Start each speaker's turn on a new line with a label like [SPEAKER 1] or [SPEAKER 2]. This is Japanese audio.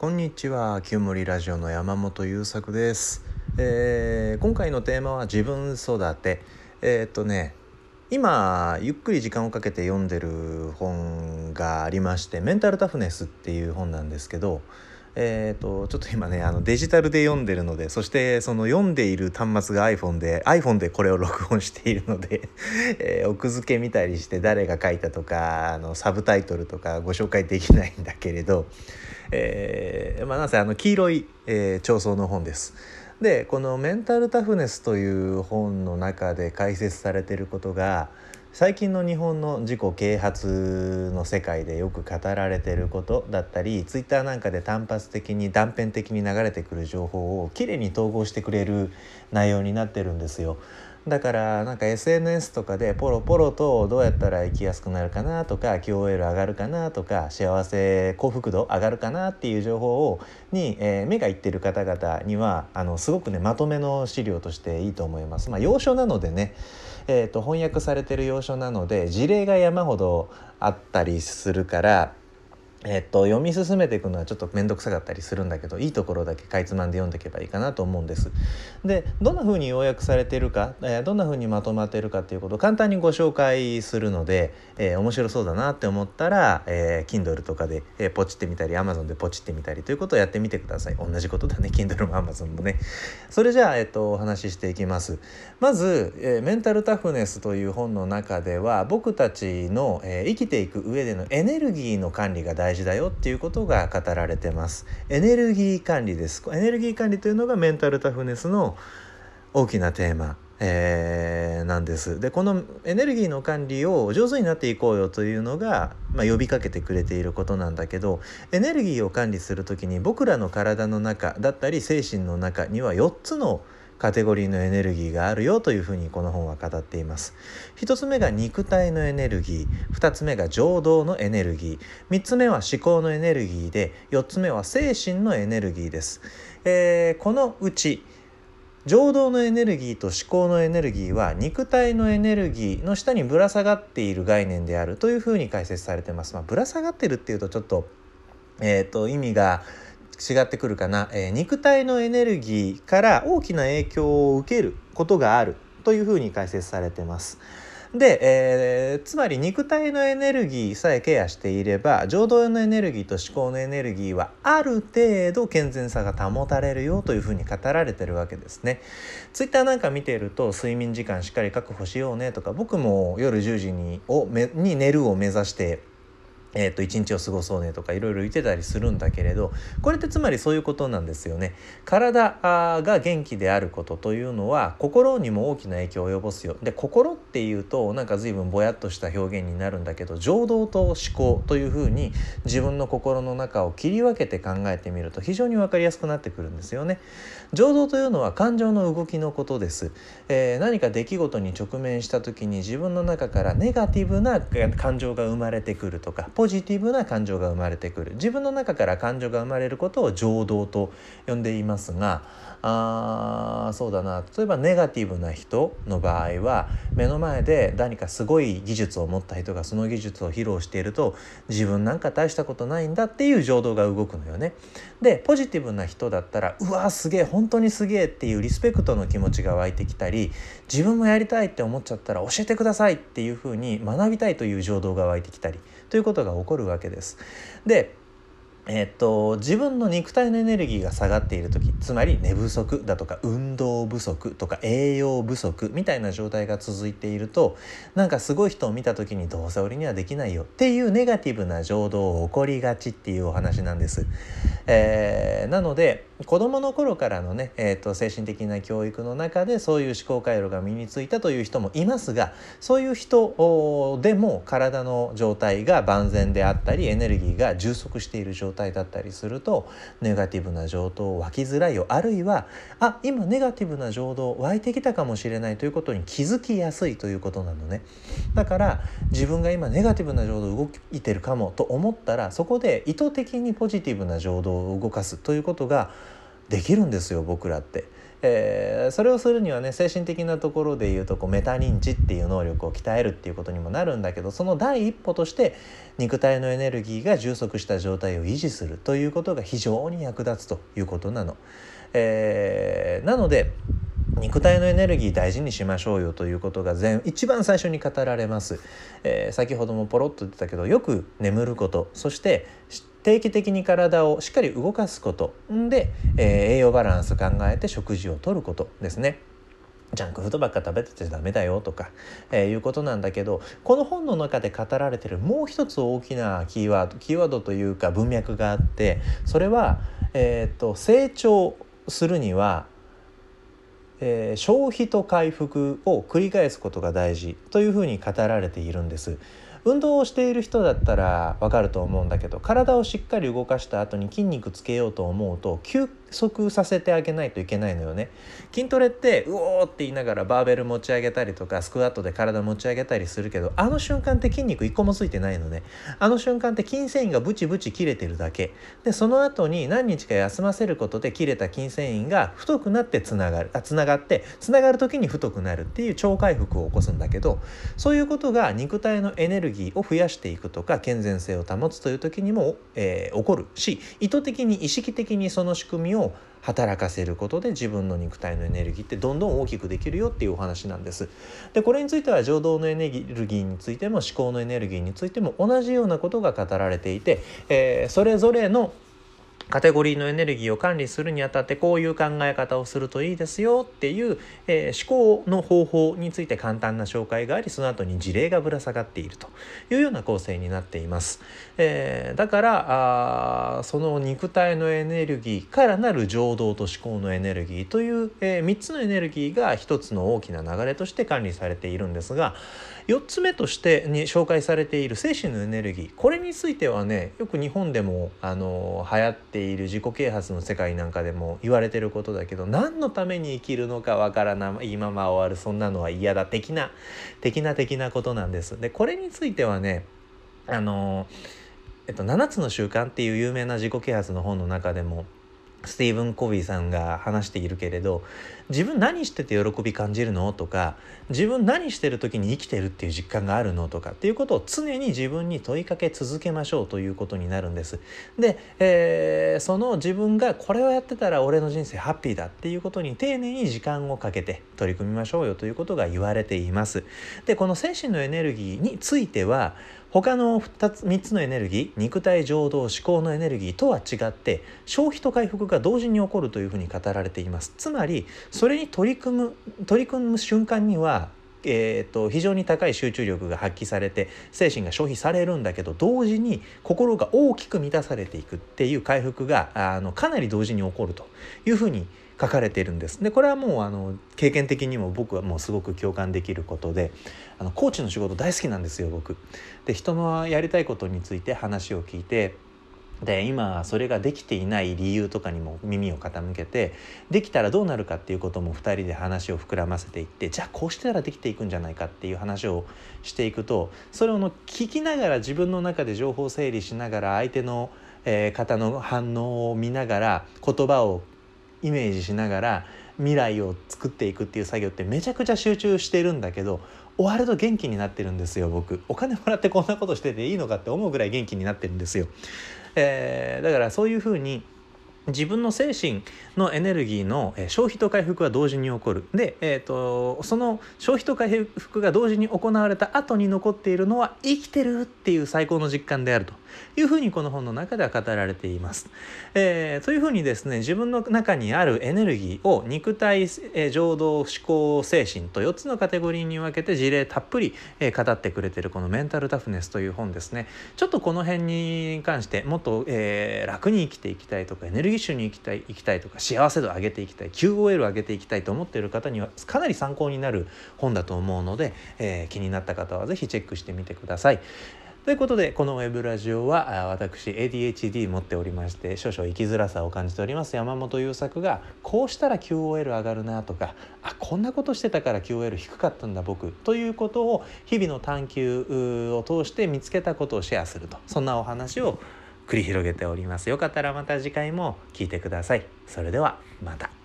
[SPEAKER 1] こんにちは。清盛ラジオの山本優作です、えー、今回のテーマは自分育て。えー、っとね今ゆっくり時間をかけて読んでる本がありまして「メンタルタフネス」っていう本なんですけどえーと、ちょっと今ねあのデジタルで読んでるのでそしてその読んでいる端末が iPhone で iPhone でこれを録音しているので えー、奥付け見たりして誰が書いたとかあのサブタイトルとかご紹介できないんだけれど、えー、まあなんせあの黄色い、えー、調層の本です。でこの「メンタルタフネス」という本の中で解説されてることが最近の日本の自己啓発の世界でよく語られてることだったりツイッターなんかで単発的に断片的に流れてくる情報をきれいに統合してくれる内容になってるんですよ。だからなんか SNS とかでポロポロとどうやったら生きやすくなるかなとか QOL 上がるかなとか幸せ幸福度上がるかなっていう情報をに、えー、目がいってる方々にはあのすごくねまとめの資料としていいと思います。まあ、要所なのでねえーと、翻訳されてる要所なので事例が山ほどあったりするからえっと、読み進めていくのはちょっと面倒くさかったりするんだけどいいところだけかいつまんで読んでいけばいいかなと思うんです。でどんな風に要約されているか、えー、どんな風にまとまっているかっていうことを簡単にご紹介するので、えー、面白そうだなって思ったら、えー、Kindle とかで、えー、ポチってみたり Amazon でポチってみたりということをやってみてください。同じことだね Kindle も Amazon もね。それじゃあ、えっと、お話ししていきます。まず、えー「メンタルタフネス」という本の中では僕たちの、えー、生きていく上でのエネルギーの管理が大事事だよっていうことことが語られてます。エネルギー管理です。エネルギー管理というのがメンタルタフネスの大きなテーマ。えー、なんですでこのエネルギーの管理を上手になっていこうよというのが、まあ、呼びかけてくれていることなんだけどエネルギーを管理する時に僕らの体の中だったり精神の中には4つのカテゴリーのエネルギーがあるよというふうにこの本は語っています。1つ目が肉体のエネルギー。2つ目が情動のエネルギー。3つ目は思考のエネルギーで。4つ目は精神のエネルギーです、えー、このうち情動のエネルギーと思考のエネルギーは肉体のエネルギーの下にぶら下がっている概念であるというふうに解説されてます。まあ、ぶら下がってるっていうとちょっと,、えーと意味が違ってくるかな、えー、肉体のエネルギーから大きな影響を受けることがあるというふうに解説されてます。で、えー、つまり肉体のエネルギーさえケアしていれば情動のエネルギーと思考のエネルギーはある程度健全さが保たれるよというふうに語られてるわけですね。ツイッターなんか見ていると睡眠時間しっかり確保しようねとか僕も夜10時にをめに寝るを目指してえー、と一日を過ごそうねとかいろいろ言ってたりするんだけれどこれってつまりそういうことなんですよね。体が元気であることというのは心にも大きな影響を及ぼすよ。で心っていうとなんか随分ぼやっとした表現になるんだけど情動と思考というふうに自分の心の中を切り分けて考えてみると非常に分かりやすくなってくるんですよね。情動というのは感情の動きのことです。えー、何か出来事に直面した時に自分の中からネガティブな感情が生まれてくるとかポジティブな感情が生まれてくる。自分の中から感情が生まれることを情動と呼んでいますがあそうだな。例えばネガティブな人の場合は目の前で何かすごい技術を持った人がその技術を披露していると自分なんか大したことないんだっていう情動が動くのよね。でポジティブな人だったらうわすげえ本当にすげえっていうリスペクトの気持ちが湧いてきたり自分もやりたいって思っちゃったら教えてくださいっていうふうに学びたいという情動が湧いてきたり。ということが起こるわけです。でえっと、自分の肉体のエネルギーが下がっている時つまり寝不足だとか運動不足とか栄養不足みたいな状態が続いているとなんかすごい人を見た時にどうせ俺にはできないよっていうネガティブな情動を起こりがちっていうお話なんです。えー、なので子どもの頃からのね、えーと、精神的な教育の中でそういう思考回路が身についたという人もいますがそういう人でも体の状態が万全であったりエネルギーが充足している状態だったりするとネガティブな情動湧きづらいよ。あるいはあ今ネガティブな情動湧いてきたかもしれないということに気づきやすいということなのね。だから自分が今ネガティブな情動動いてるかもと思ったらそこで意図的にポジティブな情動を動かすということができるんですよ僕らって。えー、それをするにはね精神的なところでいうとこうメタ認知っていう能力を鍛えるっていうことにもなるんだけどその第一歩として肉体のエネルギーが充足した状態を維持するということが非常に役立つということなの。えー、なので肉体のエネルギー大事にしましょうよということが全一番最初に語られます、えー、先ほどもポロッと言ってたけどよく眠ることそして定期的に体をしっかり動かすことで、えー、栄養バランス考えて食事をとることですね。ジャンクフードばっか食べててダメだよとか、えー、いうことなんだけどこの本の中で語られてるもう一つ大きなキーワードキーワードというか文脈があってそれは、えーと成長するにはえー、消費と回復を繰り返すことが大事というふうに語られているんです。運動をしている人だったらわかると思うんだけど体をしっかり動かした後に筋肉つけようと思うと休息させてあげないといけないのよね。筋トレってうおーって言いながらバーベル持ち上げたりとかスクワットで体持ち上げたりするけどあの瞬間って筋肉一個もついてないのね。あの瞬間って筋繊維がブチブチ切れてるだけ。でその後に何日か休ませることで切れた筋繊維が太くなってつながる。あつながってつながる時に太くなるっていう超回復を起こすんだけどそういうことが肉体のエネルギーを増やしていくとか健全性を保つという時にも、えー、起こるし意図的に意識的にその仕組みをを働かせることで自分の肉体のエネルギーってどんどん大きくできるよっていうお話なんです。でこれについては情動のエネルギーについても思考のエネルギーについても同じようなことが語られていて、えー、それぞれのカテゴリーのエネルギーを管理するにあたってこういう考え方をするといいですよっていう、えー、思考の方法について簡単な紹介がありその後に事例がぶら下がっているというような構成になっています。えー、だからあその肉体のエネルギーからなる情動と思考のエネルギーという、えー、3つのエネルギーが1つの大きな流れとして管理されているんですが4つ目としてに紹介されている精神のエネルギーこれについてはねよく日本でもあの流行っている自己啓発の世界なんかでも言われてることだけど何のために生きるのかわからないまま終わるそんなのは嫌だ的な的な的なことなんです。でこれについてはねあのえっと、7つの習慣っていう有名な自己啓発の本の中でもスティーブン・コビーさんが話しているけれど自分何してて喜び感じるの？とか自分何してる時に生きてるっていう実感があるの？とかっていうことを常に自分に問いかけ続けましょうということになるんです。で、えー、その自分がこれをやってたら俺の人生ハッピーだっていうことに丁寧に時間をかけて取り組みましょうよということが言われています。でこの精神のエネルギーについては他の2つ3つのエネルギー肉体情動思考のエネルギーとは違って消費と回復が同時に起こるというふうに語られています。つまりそれに取り組む取り組む瞬間にはえーと、非常に高い集中力が発揮されて精神が消費されるんだけど同時に心が大きく満たされていくっていう回復があのかなり同時に起こるというふうに書かれているんです。でこれはもうあの経験的にも僕はもうすごく共感できることであのコーチの仕事大好きなんですよ僕。で人のやりたいことについて話を聞いてで今それができていない理由とかにも耳を傾けてできたらどうなるかっていうことも2人で話を膨らませていってじゃあこうしたらできていくんじゃないかっていう話をしていくとそれをの聞きながら自分の中で情報整理しながら相手の、えー、方の反応を見ながら言葉をイメージしながら未来を作っていくっていう作業ってめちゃくちゃ集中してるんだけど終わると元気になってるんですよ僕。お金もらってこんなことしてていいのかって思うぐらい元気になってるんですよ、えー、だからそういうふうに自分の精神のエネルギーの消費と回復は同時に起こるで、えーと、その消費と回復が同時に行われた後に残っているのは生きてるっていう最高の実感であるというふうにこの本の中では語られています。えー、というふうにですね自分の中にあるエネルギーを肉体、えー、情動思考精神と4つのカテゴリーに分けて事例たっぷり、えー、語ってくれてるこの「メンタルタフネス」という本ですねちょっとこの辺に関してもっと、えー、楽に生きていきたいとかエネルギーッシュに生きたい生きたいとか幸せ度上げていきたい QOL を上げていきたいと思っている方にはかなり参考になる本だと思うので、えー、気になった方は是非チェックしてみてください。ということでこのウェブラジオは私 ADHD 持っておりまして少々生きづらさを感じております山本優作がこうしたら QOL 上がるなとかあこんなことしてたから QOL 低かったんだ僕ということを日々の探求を通して見つけたことをシェアするとそんなお話を繰り広げております。よかったらまた次回も聞いてください。それではまた。